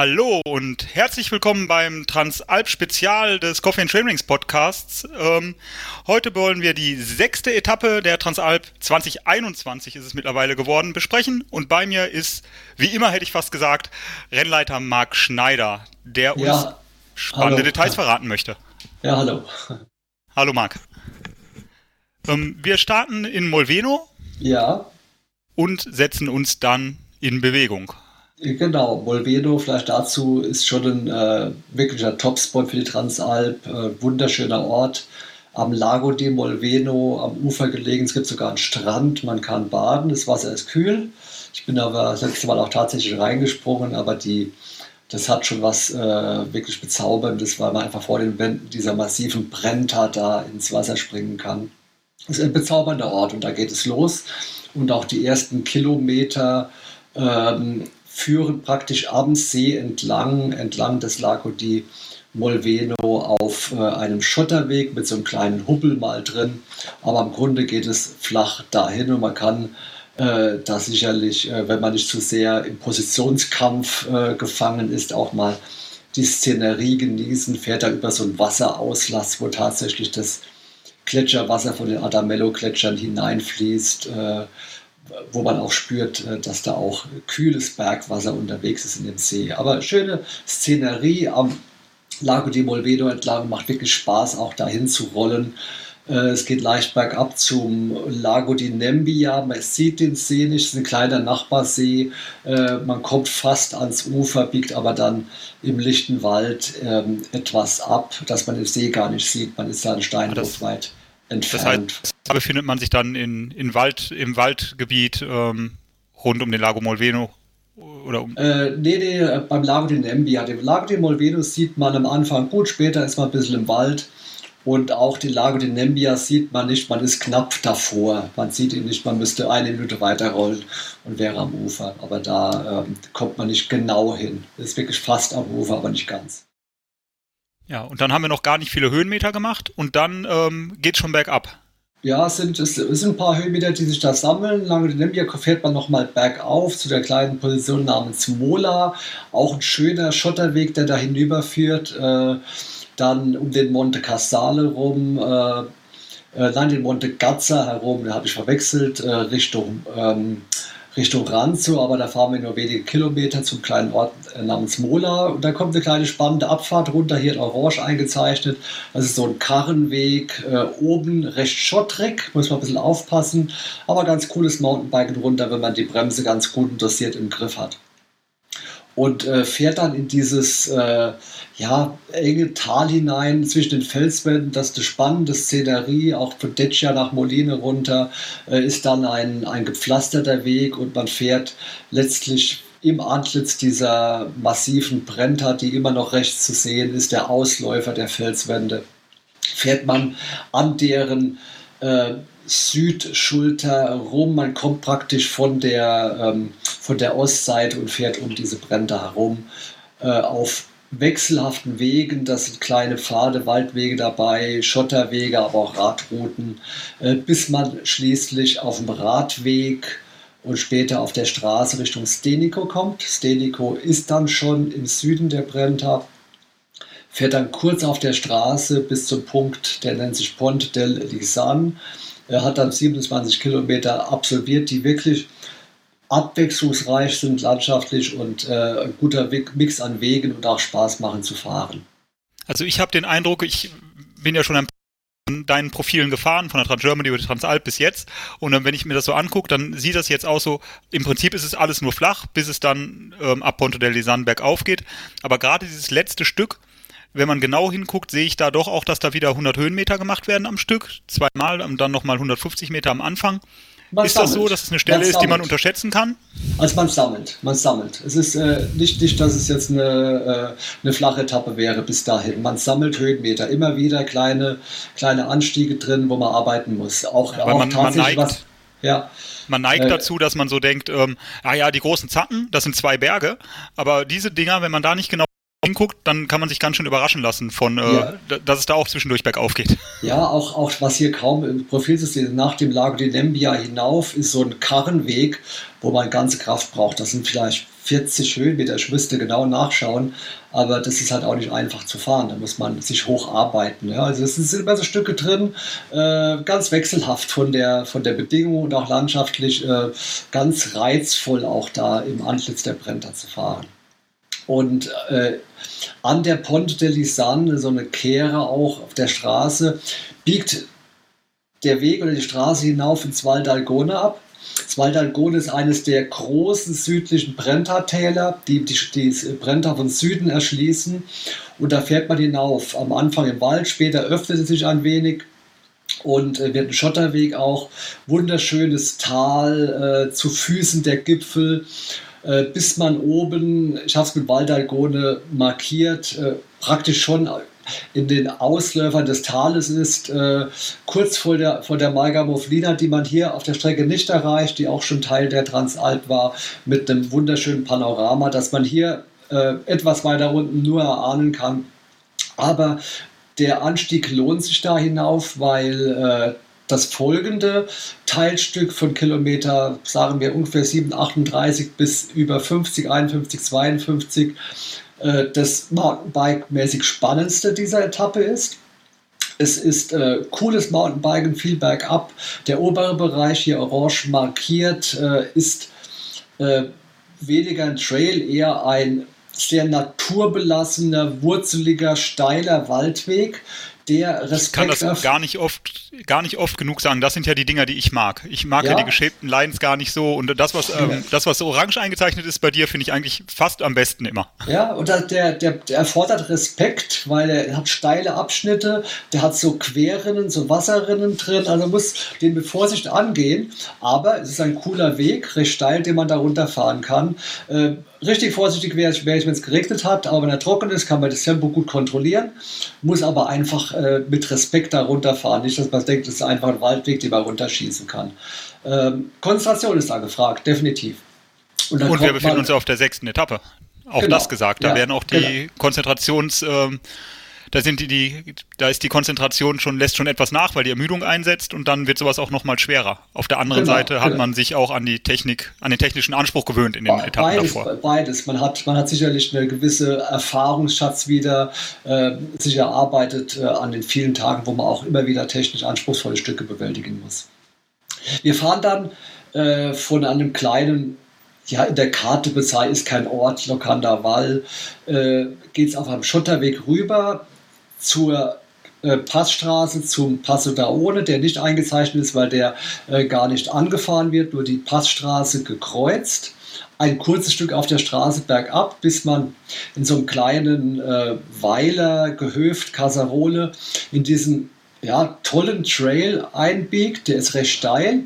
Hallo und herzlich willkommen beim Transalp-Spezial des Coffee and Trainings Podcasts. Ähm, heute wollen wir die sechste Etappe der Transalp 2021 ist es mittlerweile geworden besprechen und bei mir ist, wie immer hätte ich fast gesagt, Rennleiter Marc Schneider, der uns ja, spannende hallo. Details verraten möchte. Ja, hallo. Hallo Marc. Ähm, wir starten in Molveno. Ja. Und setzen uns dann in Bewegung. Genau, Molveno, vielleicht dazu, ist schon ein äh, wirklicher Topspot für die Transalp. Äh, wunderschöner Ort am Lago di Molveno, am Ufer gelegen. Es gibt sogar einen Strand, man kann baden, das Wasser ist kühl. Ich bin aber das letzte Mal auch tatsächlich reingesprungen, aber die, das hat schon was äh, wirklich Bezauberndes, weil man einfach vor den Wänden dieser massiven Brenta da ins Wasser springen kann. Das ist ein bezaubernder Ort und da geht es los. Und auch die ersten Kilometer ähm, führen praktisch am See entlang, entlang des Lago di Molveno auf äh, einem Schotterweg mit so einem kleinen Hubbel mal drin. Aber im Grunde geht es flach dahin und man kann äh, da sicherlich, äh, wenn man nicht zu sehr im Positionskampf äh, gefangen ist, auch mal die Szenerie genießen, fährt er über so einen Wasserauslass, wo tatsächlich das Gletscherwasser von den Adamello-Gletschern hineinfließt. Wo man auch spürt, äh, dass da auch kühles Bergwasser unterwegs ist in dem See. Aber schöne Szenerie am Lago di Molvedo entlang, macht wirklich Spaß, auch dahin zu rollen. Äh, es geht leicht bergab zum Lago di Nembia. Man sieht den See nicht, es ist ein kleiner Nachbarsee. Äh, man kommt fast ans Ufer, biegt aber dann im lichten Wald ähm, etwas ab, dass man den See gar nicht sieht. Man ist da ein Steinwurf weit entfernt. Das heißt, befindet man sich dann in, in Wald, im Waldgebiet ähm, rund um den Lago Molveno oder um äh, nee, nee, beim Lago di Nembia. Den Lago di Molveno sieht man am Anfang gut, später ist man ein bisschen im Wald. Und auch den Lago di Nembia sieht man nicht, man ist knapp davor. Man sieht ihn nicht, man müsste eine Minute weiterrollen und wäre am Ufer. Aber da ähm, kommt man nicht genau hin. Ist wirklich fast am Ufer, aber nicht ganz. Ja, und dann haben wir noch gar nicht viele Höhenmeter gemacht und dann ähm, geht schon bergab. Ja, es sind, es sind ein paar Höhenmeter, die sich da sammeln. Lange Limbia fährt man nochmal bergauf zu der kleinen Position namens Mola. Auch ein schöner Schotterweg, der da hinüberführt. Äh, dann um den Monte Casale rum, äh, äh, nein, den Monte Gazza herum, da habe ich verwechselt, äh, Richtung ähm, Richtung Ranzo, aber da fahren wir nur wenige Kilometer zum kleinen Ort äh, namens Mola. Und da kommt eine kleine spannende Abfahrt runter, hier in Orange eingezeichnet. Das ist so ein Karrenweg, äh, oben recht schottrig, muss man ein bisschen aufpassen, aber ganz cooles Mountainbiken runter, wenn man die Bremse ganz gut dosiert im Griff hat und äh, fährt dann in dieses äh, ja, enge Tal hinein zwischen den Felswänden. Das ist eine spannende Szenerie, auch von Deccia nach Moline runter äh, ist dann ein, ein gepflasterter Weg und man fährt letztlich im Antlitz dieser massiven Brenta, die immer noch rechts zu sehen ist, der Ausläufer der Felswände, fährt man an deren äh, Südschulter rum. Man kommt praktisch von der, ähm, von der Ostseite und fährt um diese Brände herum äh, auf wechselhaften Wegen. Das sind kleine Pfade, Waldwege dabei, Schotterwege, aber auch Radrouten, äh, bis man schließlich auf dem Radweg und später auf der Straße Richtung Stenico kommt. Stenico ist dann schon im Süden der Brenta, fährt dann kurz auf der Straße bis zum Punkt, der nennt sich Ponte del Lisan. Er hat dann 27 Kilometer absolviert, die wirklich abwechslungsreich sind landschaftlich und äh, ein guter Mix an Wegen und auch Spaß machen zu fahren. Also ich habe den Eindruck, ich bin ja schon ein deinen Profilen gefahren, von der Trans-Germany über die Transalp bis jetzt. Und dann, wenn ich mir das so angucke, dann sieht das jetzt aus so, im Prinzip ist es alles nur flach, bis es dann ähm, ab Ponte del Lisan bergauf geht. Aber gerade dieses letzte Stück, wenn man genau hinguckt, sehe ich da doch auch, dass da wieder 100 Höhenmeter gemacht werden am Stück, zweimal und dann nochmal 150 Meter am Anfang. Man ist sammelt. das so, dass es eine Stelle ist, die man unterschätzen kann? Also man sammelt, man sammelt. Es ist äh, nicht, nicht, dass es jetzt eine, äh, eine flache Etappe wäre bis dahin. Man sammelt Höhenmeter, immer wieder kleine, kleine Anstiege drin, wo man arbeiten muss. Auch, ja, auch man, tatsächlich man neigt, was. Ja. Man neigt äh, dazu, dass man so denkt, ähm, ah ja, die großen Zacken, das sind zwei Berge, aber diese Dinger, wenn man da nicht genau hinguckt, dann kann man sich ganz schön überraschen lassen von, äh, ja. dass es da auch zwischendurch bergauf geht. Ja, auch, auch was hier kaum im Profil ist, nach dem Lago di Nembia hinauf ist so ein Karrenweg, wo man ganze Kraft braucht. Das sind vielleicht 40 Höhenmeter, ich müsste genau nachschauen, aber das ist halt auch nicht einfach zu fahren. Da muss man sich hocharbeiten. Ja. Also es sind immer so Stücke drin, äh, ganz wechselhaft von der, von der Bedingung und auch landschaftlich äh, ganz reizvoll auch da im Antlitz der Brenta zu fahren. Und äh, an der Ponte de Lisanne, so eine Kehre auch auf der Straße, biegt der Weg oder die Straße hinauf ins Val d'Algone ab. Das Val d'Algone ist eines der großen südlichen Brenta-Täler, die, die, die Brenta von Süden erschließen. Und da fährt man hinauf. Am Anfang im Wald, später öffnet es sich ein wenig und äh, wird ein Schotterweg auch. Wunderschönes Tal äh, zu Füßen der Gipfel. Äh, bis man oben, ich habe es mit Waldalgone markiert, äh, praktisch schon in den Ausläufern des Tales ist, äh, kurz vor der, vor der Malga Moflina, die man hier auf der Strecke nicht erreicht, die auch schon Teil der Transalp war, mit einem wunderschönen Panorama, dass man hier äh, etwas weiter unten nur erahnen kann. Aber der Anstieg lohnt sich da hinauf, weil äh, das folgende Teilstück von Kilometer, sagen wir ungefähr 7, 38 bis über 50, 51, 52, das Mountainbike-mäßig spannendste dieser Etappe ist. Es ist äh, cooles Mountainbiken, viel bergab. Der obere Bereich, hier orange markiert, äh, ist äh, weniger ein Trail, eher ein sehr naturbelassener, wurzeliger, steiler Waldweg, der Respekt ich kann das gar nicht oft gar nicht oft genug sagen. Das sind ja die Dinger, die ich mag. Ich mag ja, ja die geschäbten Lines gar nicht so und das was ähm, das was so orange eingezeichnet ist bei dir finde ich eigentlich fast am besten immer. Ja und der, der, der erfordert Respekt, weil er hat steile Abschnitte, der hat so Querrinnen, so Wasserrinnen drin, also muss den mit Vorsicht angehen. Aber es ist ein cooler Weg, recht steil, den man da runterfahren kann. Äh, richtig vorsichtig wäre ich, wär ich wenn es geregnet hat, aber wenn er trocken ist, kann man das Tempo gut kontrollieren, muss aber einfach äh, mit Respekt da runterfahren. Nicht, dass man denkt, das ist einfach ein Waldweg, den man runterschießen kann. Ähm, Konzentration ist da gefragt, definitiv. Und, Und wir befinden uns ja auf der sechsten Etappe. Auch genau, das gesagt. Da ja, werden auch die genau. Konzentrations... Ähm, da sind die, die, da ist die Konzentration schon, lässt schon etwas nach, weil die Ermüdung einsetzt und dann wird sowas auch nochmal schwerer. Auf der anderen genau, Seite hat genau. man sich auch an die Technik, an den technischen Anspruch gewöhnt in den Be Etappen beides, davor. Beides. Man hat, man hat sicherlich eine gewisse Erfahrungsschatz wieder äh, sich erarbeitet äh, an den vielen Tagen, wo man auch immer wieder technisch anspruchsvolle Stücke bewältigen muss. Wir fahren dann äh, von einem kleinen ja, in der Karte bezeichnet ist kein Ort, Lokanda Wall, äh, geht es auf einem Schotterweg rüber zur äh, Passstraße zum Passo d'Aone, der nicht eingezeichnet ist, weil der äh, gar nicht angefahren wird, nur die Passstraße gekreuzt. Ein kurzes Stück auf der Straße bergab, bis man in so einem kleinen äh, Weiler, Gehöft, Casarole in diesen ja, tollen Trail einbiegt. Der ist recht steil,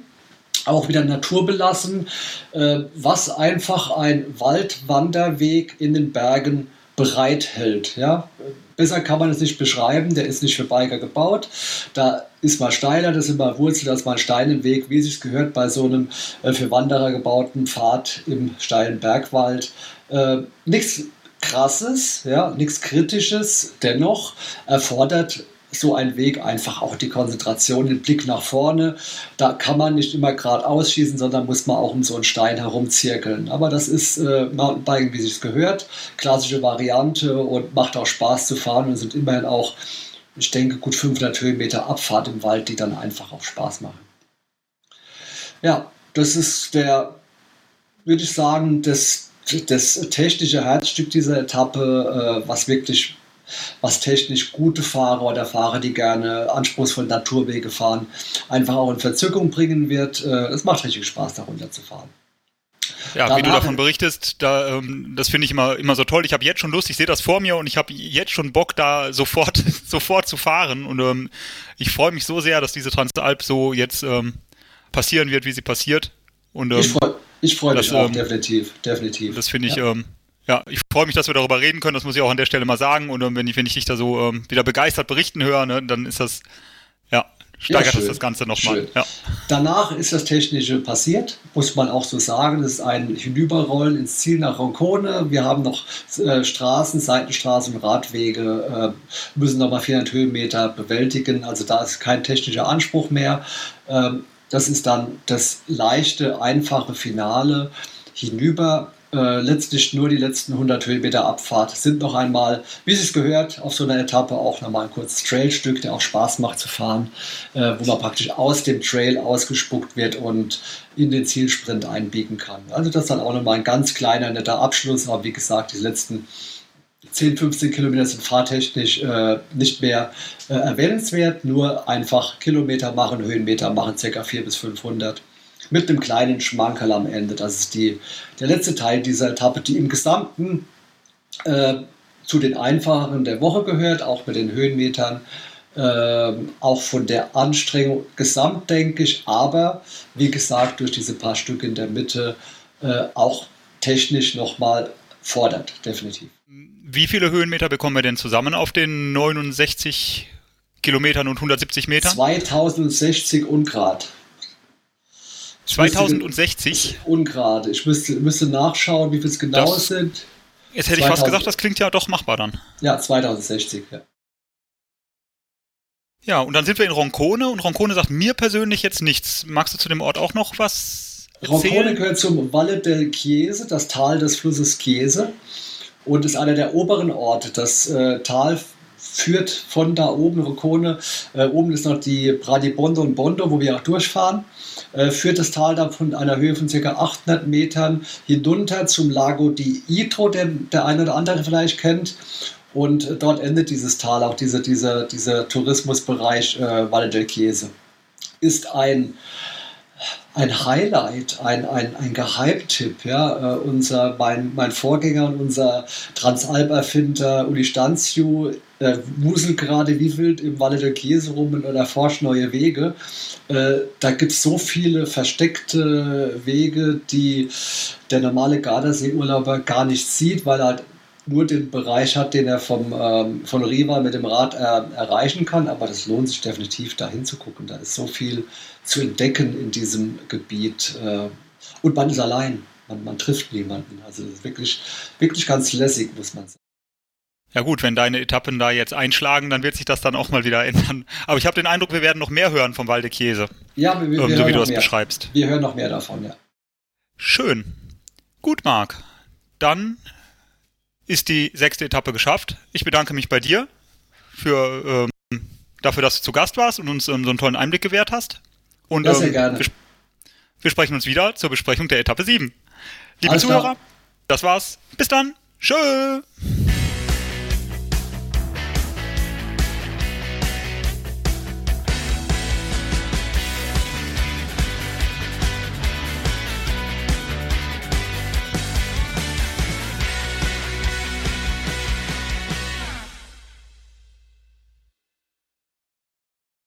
auch wieder naturbelassen, äh, was einfach ein Waldwanderweg in den Bergen bereithält. Ja? Besser kann man es nicht beschreiben, der ist nicht für Biker gebaut. Da ist mal steiler, das ist mal Wurzel, das ist mal ein Stein im Weg, wie sich gehört bei so einem äh, für Wanderer gebauten Pfad im steilen Bergwald. Äh, nichts krasses, ja, nichts kritisches, dennoch erfordert so ein Weg einfach auch die Konzentration, den Blick nach vorne. Da kann man nicht immer gerade ausschießen, sondern muss man auch um so einen Stein herumzirkeln. Aber das ist äh, Mountainbiken, wie es gehört. Klassische Variante und macht auch Spaß zu fahren und sind immerhin auch, ich denke, gut 500 Höhenmeter Abfahrt im Wald, die dann einfach auch Spaß machen. Ja, das ist der, würde ich sagen, das, das technische Herzstück dieser Etappe, äh, was wirklich was technisch gute Fahrer oder Fahrer, die gerne anspruchsvolle Naturwege fahren, einfach auch in Verzückung bringen wird. Äh, es macht richtig Spaß, darunter zu fahren. Ja, Danach, wie du davon berichtest, da, ähm, das finde ich immer, immer so toll. Ich habe jetzt schon Lust, ich sehe das vor mir und ich habe jetzt schon Bock, da sofort, sofort zu fahren. Und ähm, ich freue mich so sehr, dass diese Transalp so jetzt ähm, passieren wird, wie sie passiert. Und, ich ähm, freue ich freu mich auch, ähm, definitiv, definitiv. Das finde ich, ja. Ja, ich freue mich, dass wir darüber reden können. Das muss ich auch an der Stelle mal sagen. Und ähm, wenn ich, wenn ich dich da so ähm, wieder begeistert berichten höre, ne, dann ist das, ja, steigert ja, das das Ganze nochmal. Ja. Danach ist das Technische passiert, muss man auch so sagen. Das ist ein Hinüberrollen ins Ziel nach Roncone. Wir haben noch äh, Straßen, Seitenstraßen Radwege, äh, müssen nochmal 400 Höhenmeter bewältigen. Also da ist kein technischer Anspruch mehr. Ähm, das ist dann das leichte, einfache Finale hinüber äh, letztlich nur die letzten 100 Höhenmeter Abfahrt sind noch einmal, wie es gehört, auf so einer Etappe auch nochmal ein kurzes Trailstück, der auch Spaß macht zu fahren, äh, wo man praktisch aus dem Trail ausgespuckt wird und in den Zielsprint einbiegen kann. Also das ist dann auch nochmal ein ganz kleiner, netter Abschluss, aber wie gesagt, die letzten 10, 15 Kilometer sind fahrtechnisch äh, nicht mehr äh, erwähnenswert, nur einfach Kilometer machen, Höhenmeter machen, ca. 400 bis 500 mit einem kleinen Schmankerl am Ende. Das ist die, der letzte Teil dieser Etappe, die im Gesamten äh, zu den einfacheren der Woche gehört, auch mit den Höhenmetern. Äh, auch von der Anstrengung gesamt, denke ich, aber wie gesagt, durch diese paar Stücke in der Mitte äh, auch technisch nochmal fordert, definitiv. Wie viele Höhenmeter bekommen wir denn zusammen auf den 69 Kilometern und 170 Metern? 2060 Ungrad. 2060? Ungerade. Ich müsste, müsste nachschauen, wie viel es genau das, sind. Jetzt hätte 2000, ich fast gesagt, das klingt ja doch machbar dann. Ja, 2060, ja. Ja, und dann sind wir in Roncone und Roncone sagt mir persönlich jetzt nichts. Magst du zu dem Ort auch noch was erzählen? Roncone gehört zum Valle del Chiese, das Tal des Flusses Chiese und ist einer der oberen Orte. Das äh, Tal führt von da oben, Roncone, äh, oben ist noch die Bradibondo und Bondo, wo wir auch durchfahren. Äh, führt das Tal dann von einer Höhe von ca. 800 Metern hinunter zum Lago di Itro, den der eine oder andere vielleicht kennt. Und dort endet dieses Tal, auch dieser, dieser, dieser Tourismusbereich äh, Valle del Chiese. Ist ein ein Highlight, ein, ein, ein Geheimtipp. Ja? Äh, unser, mein, mein Vorgänger und unser Transalp-Erfinder Uli Stanziu äh, wuselt gerade wie wild im Valle del Chiese rum und erforscht neue Wege. Äh, da gibt es so viele versteckte Wege, die der normale Gardasee-Urlauber gar nicht sieht, weil er halt nur den Bereich hat, den er vom, ähm, von Riva mit dem Rad äh, erreichen kann. Aber das lohnt sich definitiv, da hinzugucken. Da ist so viel zu entdecken in diesem Gebiet. Äh, und man ist allein. Man, man trifft niemanden. Also wirklich, wirklich ganz lässig, muss man sagen. Ja gut, wenn deine Etappen da jetzt einschlagen, dann wird sich das dann auch mal wieder ändern. Aber ich habe den Eindruck, wir werden noch mehr hören vom Walde Chiese. Ja, wir, wir ähm, so wie du das mehr. beschreibst. Wir hören noch mehr davon, ja. Schön. Gut, Marc. Dann ist die sechste Etappe geschafft. Ich bedanke mich bei dir für, ähm, dafür, dass du zu Gast warst und uns ähm, so einen tollen Einblick gewährt hast. Und ja, sehr ähm, gerne. Wir, wir, sprechen uns wieder zur Besprechung der Etappe 7. Liebe Alles Zuhörer, klar. das war's. Bis dann. Tschö.